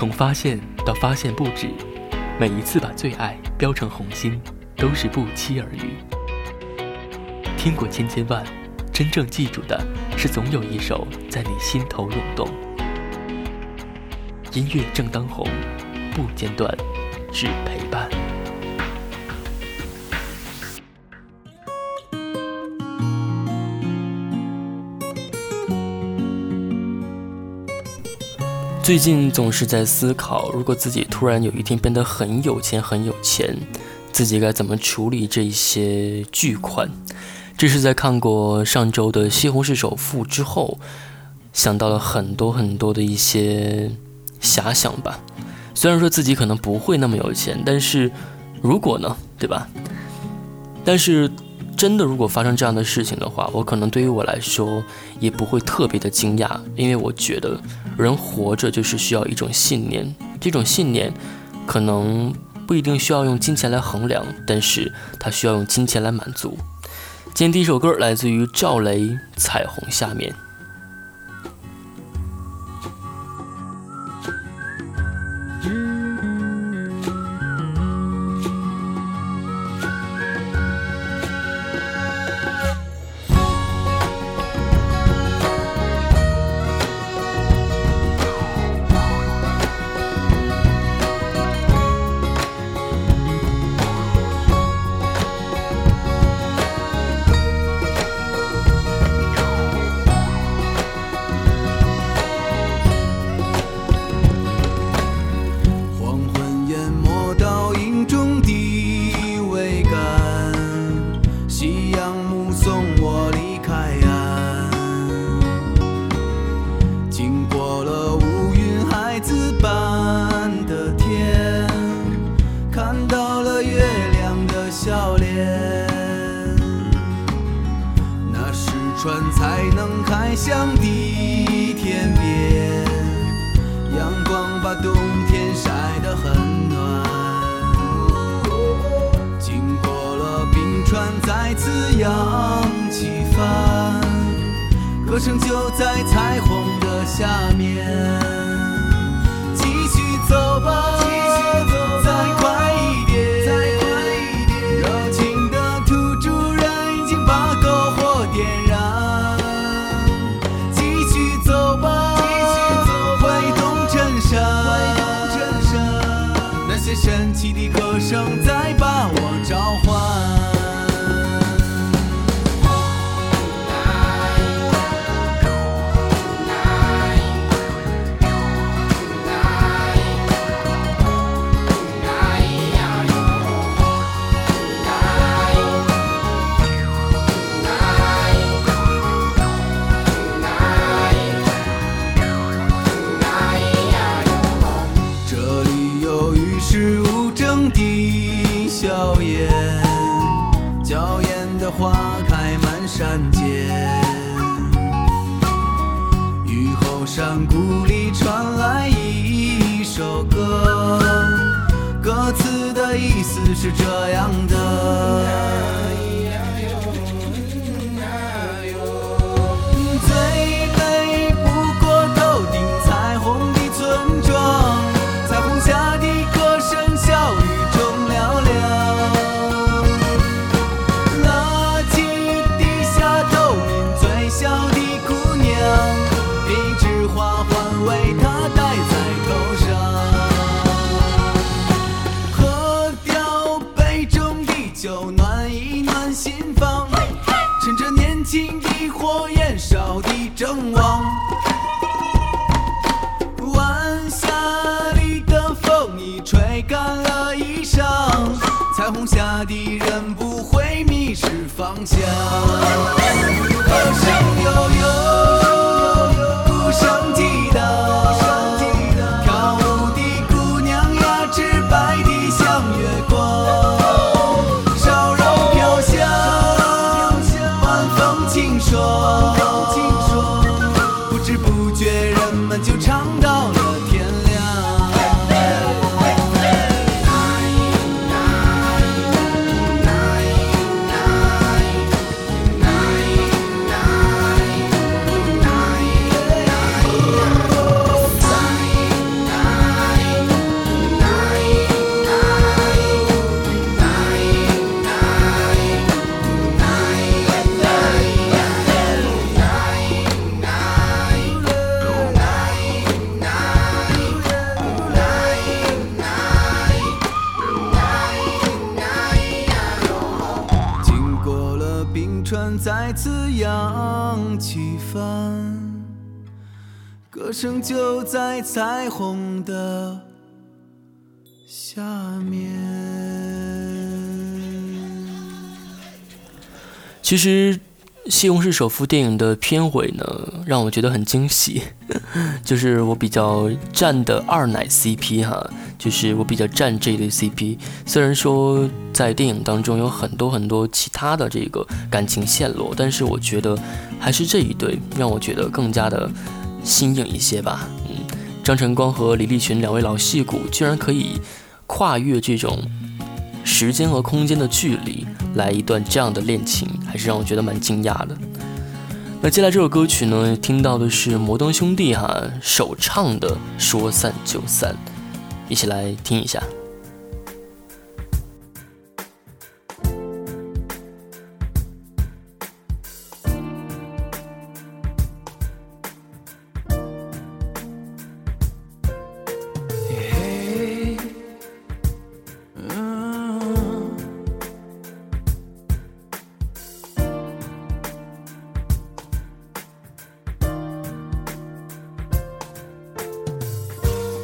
从发现到发现不止，每一次把最爱标成红心，都是不期而遇。听过千千万，真正记住的是总有一首在你心头涌动。音乐正当红，不间断，只陪伴。最近总是在思考，如果自己突然有一天变得很有钱、很有钱，自己该怎么处理这些巨款？这是在看过上周的《西红柿首富》之后，想到了很多很多的一些遐想吧。虽然说自己可能不会那么有钱，但是如果呢，对吧？但是。真的，如果发生这样的事情的话，我可能对于我来说也不会特别的惊讶，因为我觉得人活着就是需要一种信念，这种信念可能不一定需要用金钱来衡量，但是它需要用金钱来满足。今天第一首歌来自于赵雷，《彩虹下面》。船才能开向地天边阳光把冬天晒得很暖。经过了冰川再次扬起帆。歌声就在彩虹的下面。是这样的。「江あ」。歌声就在彩虹的下面。其实。《西红柿首富》电影的片尾呢，让我觉得很惊喜，就是我比较站的二奶 CP 哈，就是我比较站这一对 CP。虽然说在电影当中有很多很多其他的这个感情线路，但是我觉得还是这一对让我觉得更加的新颖一些吧。嗯，张晨光和李立群两位老戏骨居然可以跨越这种。时间和空间的距离，来一段这样的恋情，还是让我觉得蛮惊讶的。那接下来这首歌曲呢，听到的是摩登兄弟哈首唱的《说散就散》，一起来听一下。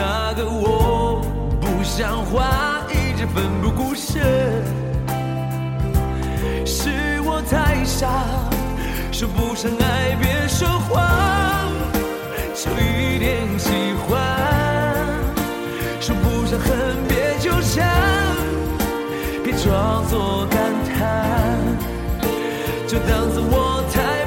那个我不像话，一直奋不顾身，是我太傻，说不上爱别说谎，就一点喜欢，说不上恨别纠缠，别装作感叹，就当作我太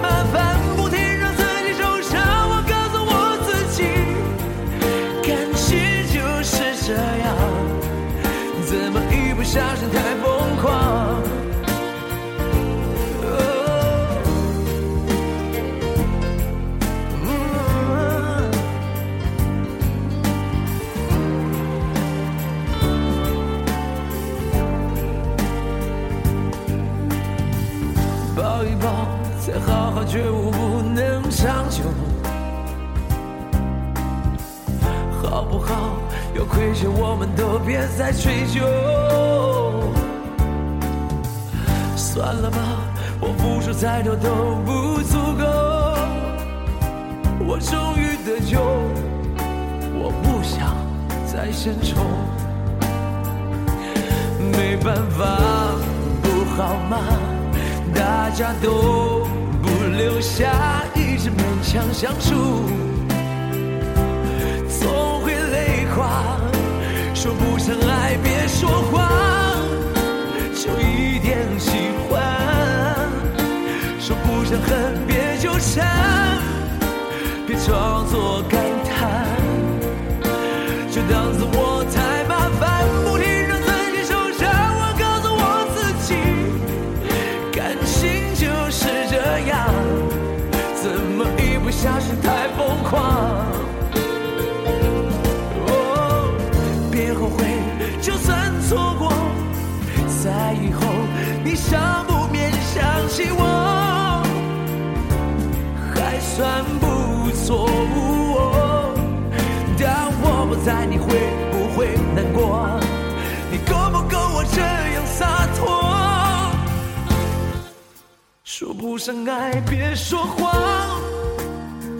好好觉悟，不能长久，好不好？有亏欠，我们都别再追究。算了吧，我付出再多都不足够。我终于得救，我不想再献丑。没办法，不好吗？大家都留下，一直勉强相处。总会泪花说不上爱，别说谎，就一点喜欢。说不上恨，别纠缠，别装作感叹，像是太疯狂，哦，别后悔，就算错过，在以后你少不免想起我，还算不错。当我不在，你会不会难过？你够不够我这样洒脱？说不上爱，别说谎。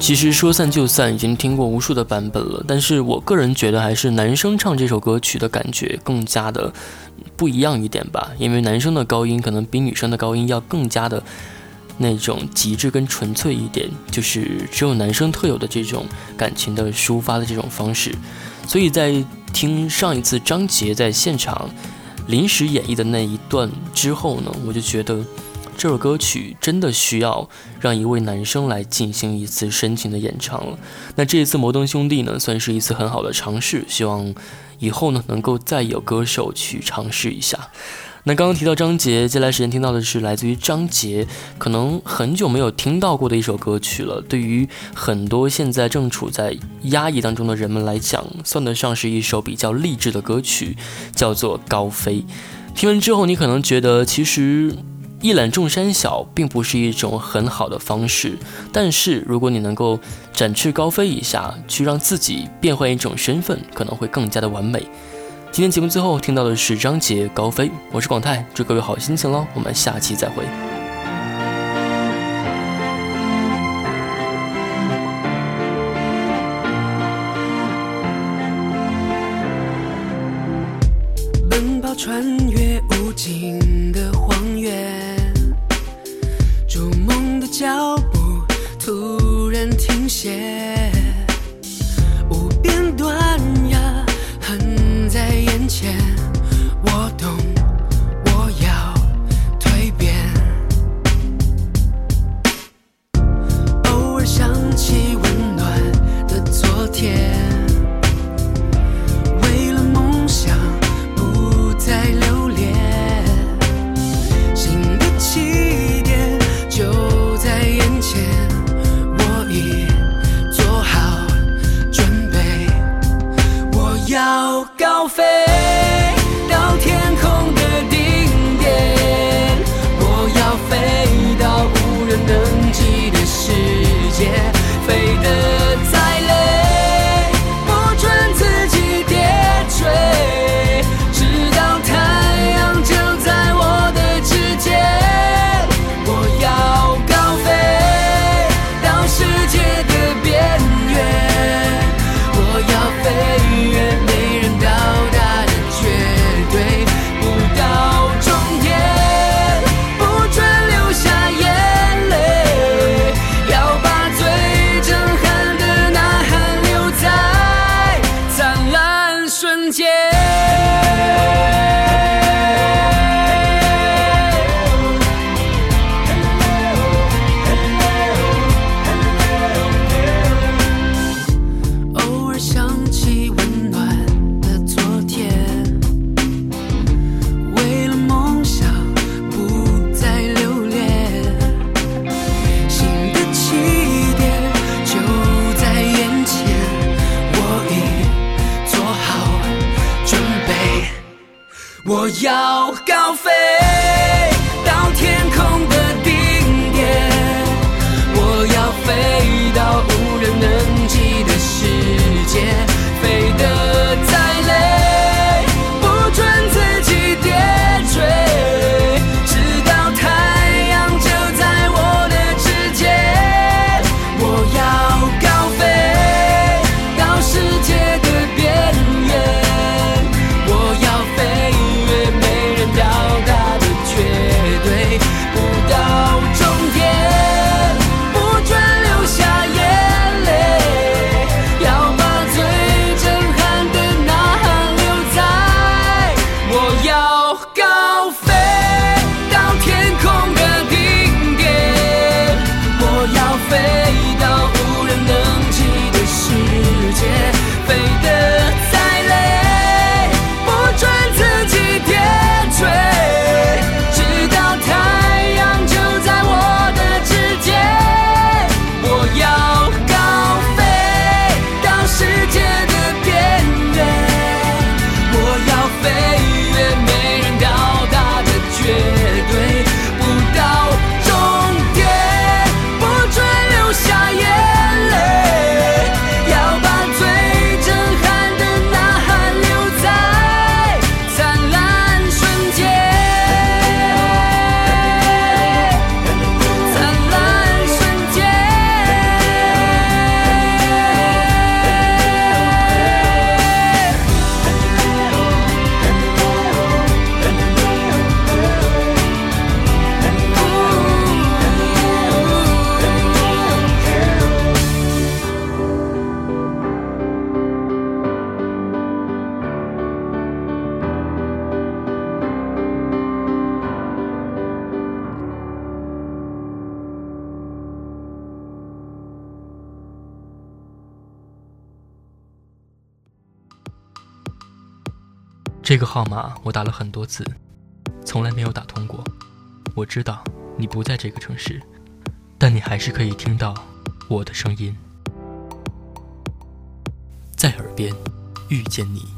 其实说散就散，已经听过无数的版本了。但是我个人觉得，还是男生唱这首歌曲的感觉更加的不一样一点吧，因为男生的高音可能比女生的高音要更加的。那种极致跟纯粹一点，就是只有男生特有的这种感情的抒发的这种方式。所以在听上一次张杰在现场临时演绎的那一段之后呢，我就觉得。这首歌曲真的需要让一位男生来进行一次深情的演唱了。那这一次摩登兄弟呢，算是一次很好的尝试，希望以后呢能够再有歌手去尝试一下。那刚刚提到张杰，接下来时间听到的是来自于张杰，可能很久没有听到过的一首歌曲了。对于很多现在正处在压抑当中的人们来讲，算得上是一首比较励志的歌曲，叫做《高飞》。听完之后，你可能觉得其实。一览众山小并不是一种很好的方式，但是如果你能够展翅高飞一下，去让自己变换一种身份，可能会更加的完美。今天节目最后听到的是张杰《高飞》，我是广泰，祝各位好心情喽，我们下期再会。奔跑穿越无尽的荒原。逐梦的脚步突然停歇，我要高飞。这个号码我打了很多次，从来没有打通过。我知道你不在这个城市，但你还是可以听到我的声音，在耳边遇见你。